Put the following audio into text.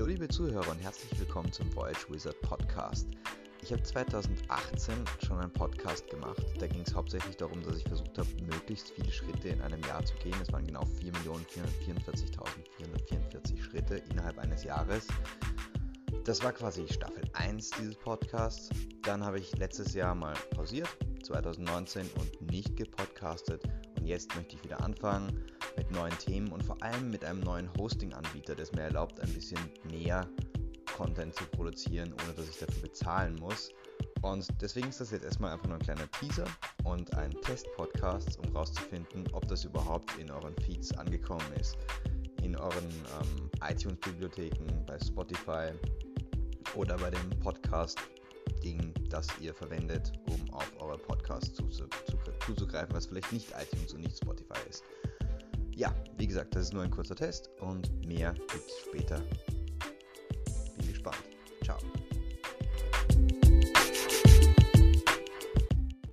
Zuhörer und herzlich willkommen zum Voyage Wizard Podcast. Ich habe 2018 schon einen Podcast gemacht. Da ging es hauptsächlich darum, dass ich versucht habe, möglichst viele Schritte in einem Jahr zu gehen. Es waren genau 4.444.444 Schritte innerhalb eines Jahres. Das war quasi Staffel 1 dieses Podcasts. Dann habe ich letztes Jahr mal pausiert, 2019, und nicht gepodcastet. Und jetzt möchte ich wieder anfangen mit neuen Themen und vor allem mit einem neuen Hosting-Anbieter, es mir erlaubt, ein bisschen mehr Content zu produzieren, ohne dass ich dafür bezahlen muss. Und deswegen ist das jetzt erstmal einfach nur ein kleiner Teaser und ein Test-Podcast, um herauszufinden, ob das überhaupt in euren Feeds angekommen ist. In euren ähm, iTunes-Bibliotheken, bei Spotify oder bei dem Podcast-Ding, das ihr verwendet, um auf eure Podcasts zuzugreifen, was vielleicht nicht iTunes und nicht Spotify ist. Ja, wie gesagt, das ist nur ein kurzer Test und mehr gibt es später